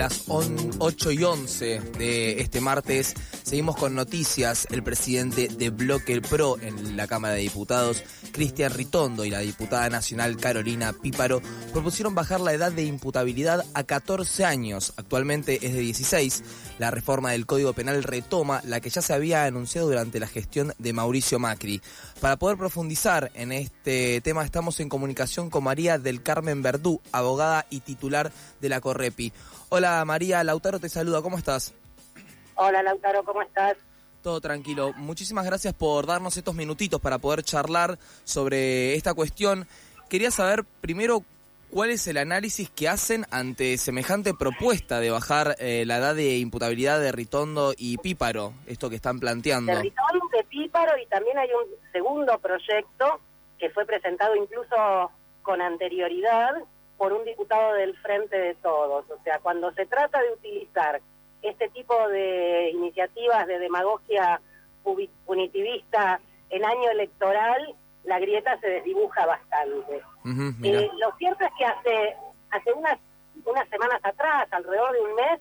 Las 8 y 11 de este martes, seguimos con noticias. El presidente de Bloque Pro en la Cámara de Diputados, Cristian Ritondo, y la diputada nacional Carolina Píparo propusieron bajar la edad de imputabilidad a 14 años. Actualmente es de 16. La reforma del Código Penal retoma la que ya se había anunciado durante la gestión de Mauricio Macri. Para poder profundizar en este tema, estamos en comunicación con María del Carmen Verdú, abogada y titular de la Correpi. Hola María, Lautaro te saluda, ¿cómo estás? Hola Lautaro, ¿cómo estás? Todo tranquilo. Muchísimas gracias por darnos estos minutitos para poder charlar sobre esta cuestión. Quería saber primero cuál es el análisis que hacen ante semejante propuesta de bajar eh, la edad de imputabilidad de Ritondo y Píparo, esto que están planteando. De Ritondo, de Píparo y también hay un segundo proyecto que fue presentado incluso con anterioridad por un diputado del Frente de Todos. O sea, cuando se trata de utilizar este tipo de iniciativas de demagogia punitivista en año electoral, la grieta se desdibuja bastante. Eh, lo cierto es que hace, hace unas, unas semanas atrás, alrededor de un mes,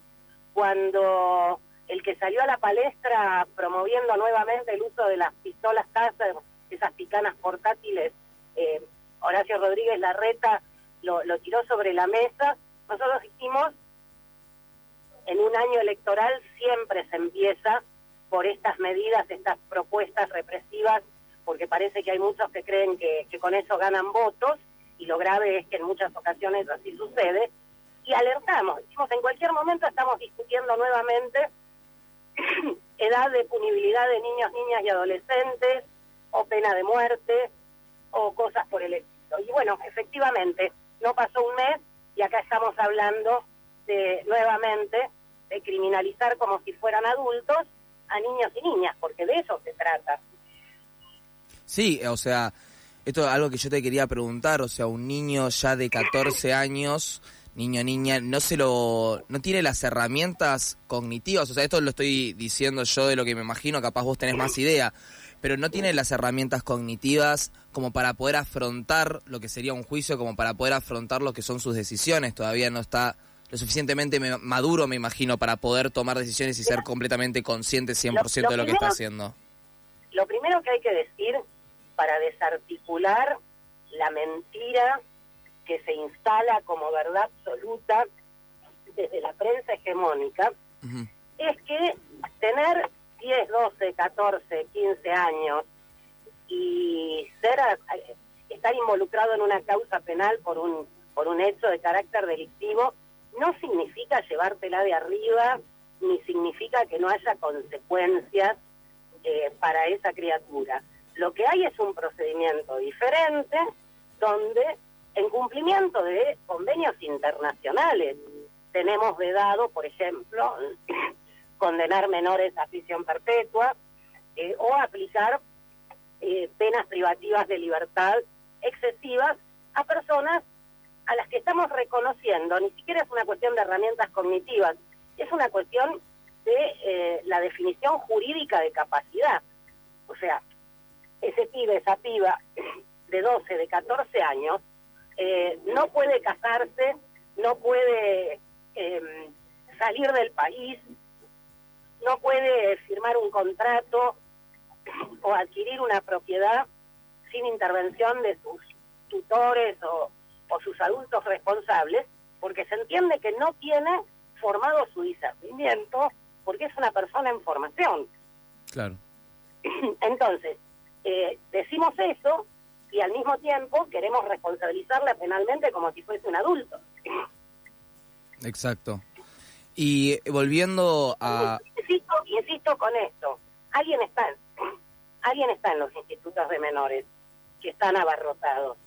cuando el que salió a la palestra promoviendo nuevamente el uso de las pistolas Taser, esas picanas portátiles, eh, Horacio Rodríguez Larreta lo, tiró sobre la mesa. Nosotros dijimos, en un año electoral siempre se empieza por estas medidas, estas propuestas represivas, porque parece que hay muchos que creen que, con eso ganan votos, y lo grave es que en muchas ocasiones así sucede, y alertamos, decimos, en cualquier momento estamos discutiendo nuevamente edad de punibilidad de niños, niñas y adolescentes, o pena de muerte, o cosas por el estilo. Y bueno, efectivamente, no pasó un mes y acá estamos hablando de nuevamente de criminalizar como si fueran adultos a niños y niñas, porque de eso se trata. Sí, o sea, esto es algo que yo te quería preguntar, o sea, un niño ya de 14 años, niño niña, no se lo no tiene las herramientas cognitivas, o sea, esto lo estoy diciendo yo de lo que me imagino, capaz vos tenés más idea, pero no tiene las herramientas cognitivas como para poder afrontar lo que sería un juicio, como para poder afrontar lo que son sus decisiones. Todavía no está lo suficientemente maduro, me imagino, para poder tomar decisiones y ser completamente consciente 100% de lo que está haciendo. Lo primero que hay que decir para desarticular la mentira que se instala como verdad absoluta desde la prensa hegemónica es que tener 10, 12, 14, 15 años y ser estar involucrado en una causa penal por un por un hecho de carácter delictivo no significa llevártela de arriba ni significa que no haya consecuencias eh, para esa criatura. Lo que hay es un procedimiento diferente donde en cumplimiento de convenios internacionales tenemos vedado, por ejemplo, condenar menores a prisión perpetua eh, o aplicar eh, penas privativas de libertad excesivas a personas a las que estamos reconociendo. Ni siquiera es una cuestión de herramientas cognitivas, es una cuestión de eh, la definición jurídica de capacidad. O sea, ese pibe, esa piba de 12, de 14 años, no puede casarse, no puede em, salir del país, no puede firmar un contrato o adquirir una propiedad sin intervención de sus tutores o, sus adultos responsables, porque se entiende que no tiene formado su discernimiento, porque es una persona en formación. Claro. Entonces, eh, decimos eso y al mismo tiempo queremos responsabilizarla penalmente como si fuese un adulto. Exacto. Y volviendo a... Insisto, insisto con esto, alguien está, alguien está en los institutos de menores que están abarrotados.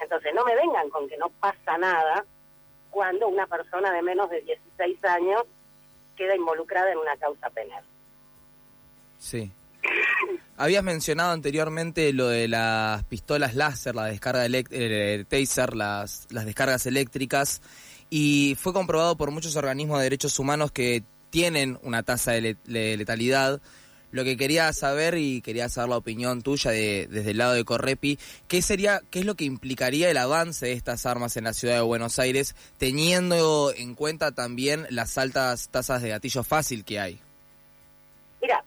Entonces no me vengan con que no pasa nada cuando una persona de menos de 16 años queda involucrada en una causa penal. Sí. Habías mencionado anteriormente lo de las pistolas láser, la descarga eh, taser, las, las descargas eléctricas, y fue comprobado por muchos organismos de derechos humanos que tienen una tasa de letalidad. Lo que quería saber y quería saber la opinión tuya de, desde el lado de Correpi, ¿qué sería, qué es lo que implicaría el avance de estas armas en la ciudad de Buenos Aires, teniendo en cuenta también las altas tasas de gatillo fácil que hay? Mira,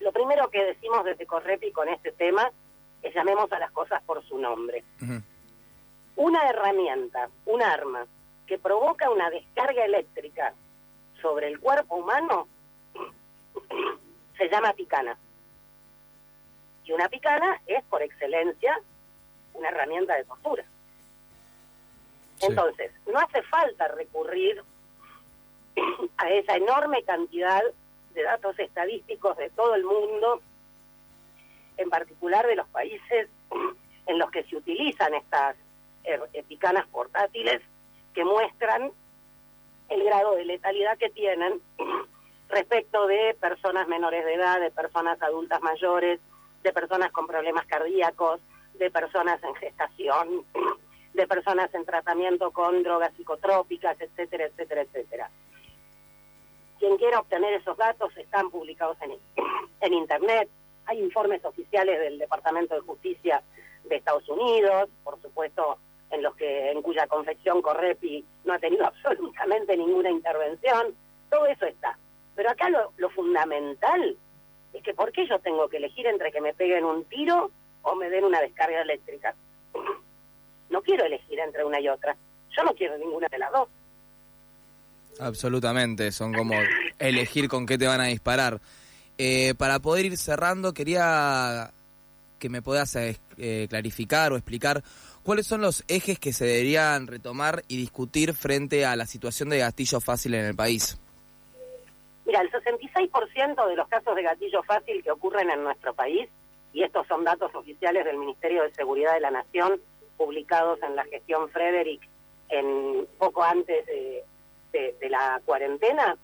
lo primero que decimos desde Correpi con este tema es llamemos a las cosas por su nombre. Una herramienta, un arma que provoca una descarga eléctrica sobre el cuerpo humano se llama picana. Y una picana es, por excelencia, una herramienta de tortura. Entonces, no hace falta recurrir a esa enorme cantidad de datos estadísticos de todo el mundo, en particular de los países en los que se utilizan estas picanas portátiles, que muestran el grado de letalidad que tienen respecto de personas menores de edad, de personas adultas mayores, de personas con problemas cardíacos, de personas en gestación, de personas en tratamiento con drogas psicotrópicas, etcétera, etcétera, etcétera. Quien quiera obtener esos datos están publicados en, en Internet. Hay informes oficiales del Departamento de Justicia de Estados Unidos, por supuesto, en los que en cuya confección Correpi no ha tenido absolutamente ninguna intervención. Todo eso está. Pero acá lo, fundamental es que ¿por qué yo tengo que elegir entre que me peguen un tiro o me den una descarga eléctrica? No quiero elegir entre una y otra. Yo no quiero ninguna de las dos. Absolutamente, son como elegir con qué te van a disparar. Eh, para poder ir cerrando, quería que me puedas eh, clarificar o explicar cuáles son los ejes que se deberían retomar y discutir frente a la situación de gatillo fácil en el país. Mira, el 66% de los casos de gatillo fácil que ocurren en nuestro país, y estos son datos oficiales del Ministerio de Seguridad de la Nación, publicados en la gestión Frederick en poco antes de, la cuarentena,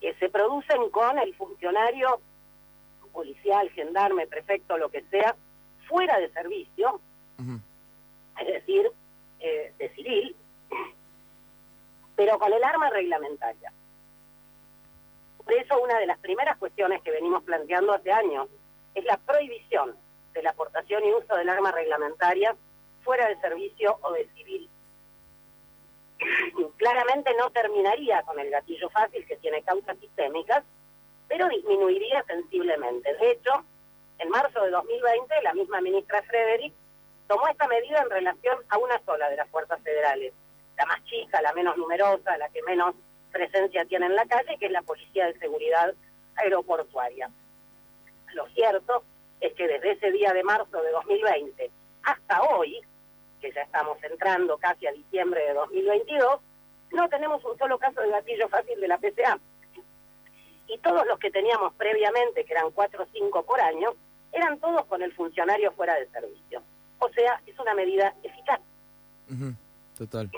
que se producen con el funcionario policial, gendarme, prefecto, lo que sea, fuera de servicio, es decir, eh, de civil, pero con el arma reglamentaria. Por eso una de las primeras cuestiones que venimos planteando hace años es la prohibición de la aportación y uso del arma reglamentaria fuera de servicio o de civil. Claramente no terminaría con el gatillo fácil que tiene causas sistémicas, pero disminuiría sensiblemente. De hecho, en marzo de 2020, la misma ministra Frederick tomó esta medida en relación a una sola de las fuerzas federales, la más chica, la menos numerosa, la que menos presencia tiene en la calle, que es la Policía de Seguridad Aeroportuaria. Lo cierto es que desde ese día de marzo de 2020 hasta hoy, que ya estamos entrando casi a diciembre de 2022, no tenemos un solo caso de gatillo fácil de la PCA. Y todos los que teníamos previamente, que eran cuatro o cinco por año, eran todos con el funcionario fuera de servicio. O sea, es una medida eficaz. Total.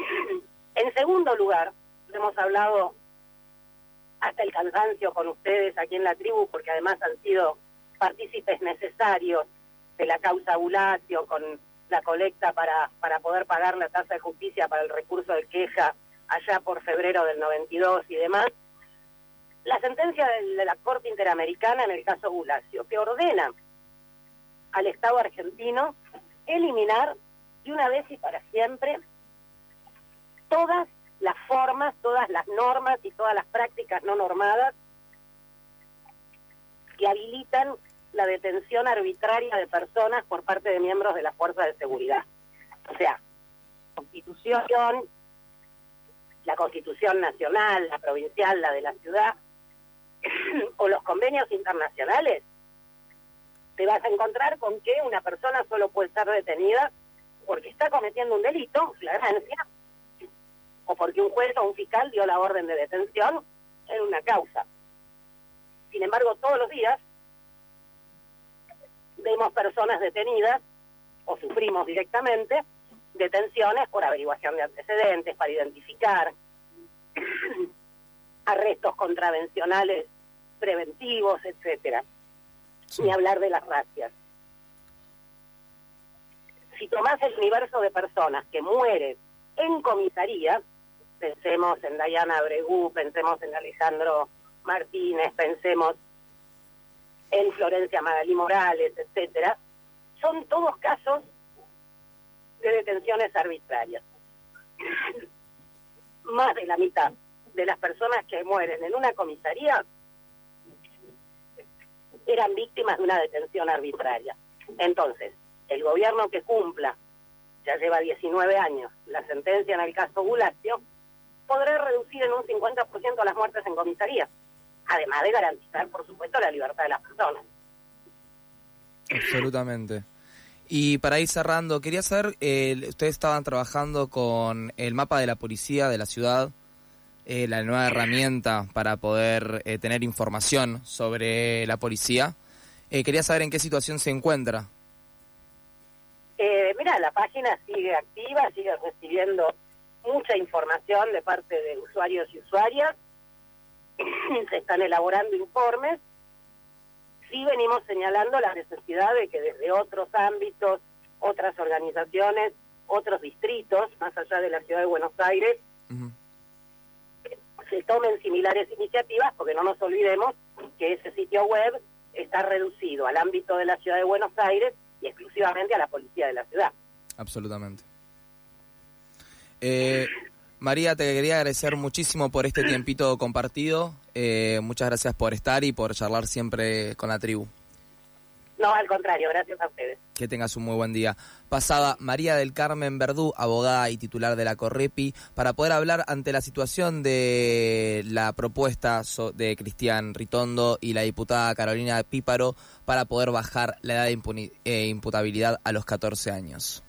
En segundo lugar, hemos hablado hasta el cansancio con ustedes aquí en la tribu, porque además han sido partícipes necesarios de la causa Bulacio con la colecta para, para poder pagar la tasa de justicia para el recurso de queja allá por febrero del 92 y demás. La sentencia de la Corte Interamericana en el caso Bulacio, que ordena al Estado argentino eliminar de una vez y para siempre todas las formas, todas las normas y todas las prácticas no normadas que habilitan la detención arbitraria de personas por parte de miembros de las fuerzas de seguridad. O sea, constitución, la constitución nacional, la provincial, la de la ciudad, o los convenios internacionales, te vas a encontrar con que una persona solo puede ser detenida porque está cometiendo un delito, flagrancia, o porque un juez o un fiscal dio la orden de detención en una causa. Sin embargo, todos los días vemos personas detenidas o sufrimos directamente detenciones por averiguación de antecedentes, para identificar arrestos contravencionales preventivos, etcétera. Ni hablar de las racias. Si tomás el universo de personas que mueren en comisaría, pensemos en Dayana Bregú, pensemos en Alejandro Martínez, pensemos en Florencia Magalí Morales, etcétera, son todos casos de detenciones arbitrarias. Más de la mitad de las personas que mueren en una comisaría eran víctimas de una detención arbitraria. Entonces, el gobierno que cumpla, ya lleva 19 años, la sentencia en el caso Bulacio, podrá reducir en un 50% las muertes en comisaría, además de garantizar, por supuesto, la libertad de las personas. Absolutamente. Y para ir cerrando, quería saber, eh, ustedes estaban trabajando con el mapa de la policía de la ciudad, eh, la nueva herramienta para poder eh, tener información sobre la policía. quería saber en qué situación se encuentra. mira, la página sigue activa, sigue recibiendo mucha información de parte de usuarios y usuarias. se están elaborando informes sí venimos señalando la necesidad de que desde otros ámbitos, otras organizaciones, otros distritos, más allá de la ciudad de Buenos Aires, se tomen similares iniciativas, porque no nos olvidemos que ese sitio web está reducido al ámbito de la ciudad de Buenos Aires y exclusivamente a la policía de la ciudad. Absolutamente. Eh, María, te quería agradecer muchísimo por este tiempito compartido. Eh, muchas gracias por estar y por charlar siempre con la tribu. No, al contrario, gracias a ustedes. Que tengas un muy buen día. Pasada María del Carmen Verdú, abogada y titular de la Correpi, para poder hablar ante la situación de la propuesta de Cristian Ritondo y la diputada Carolina Píparo para poder bajar la edad de eh, imputabilidad a los 14 años.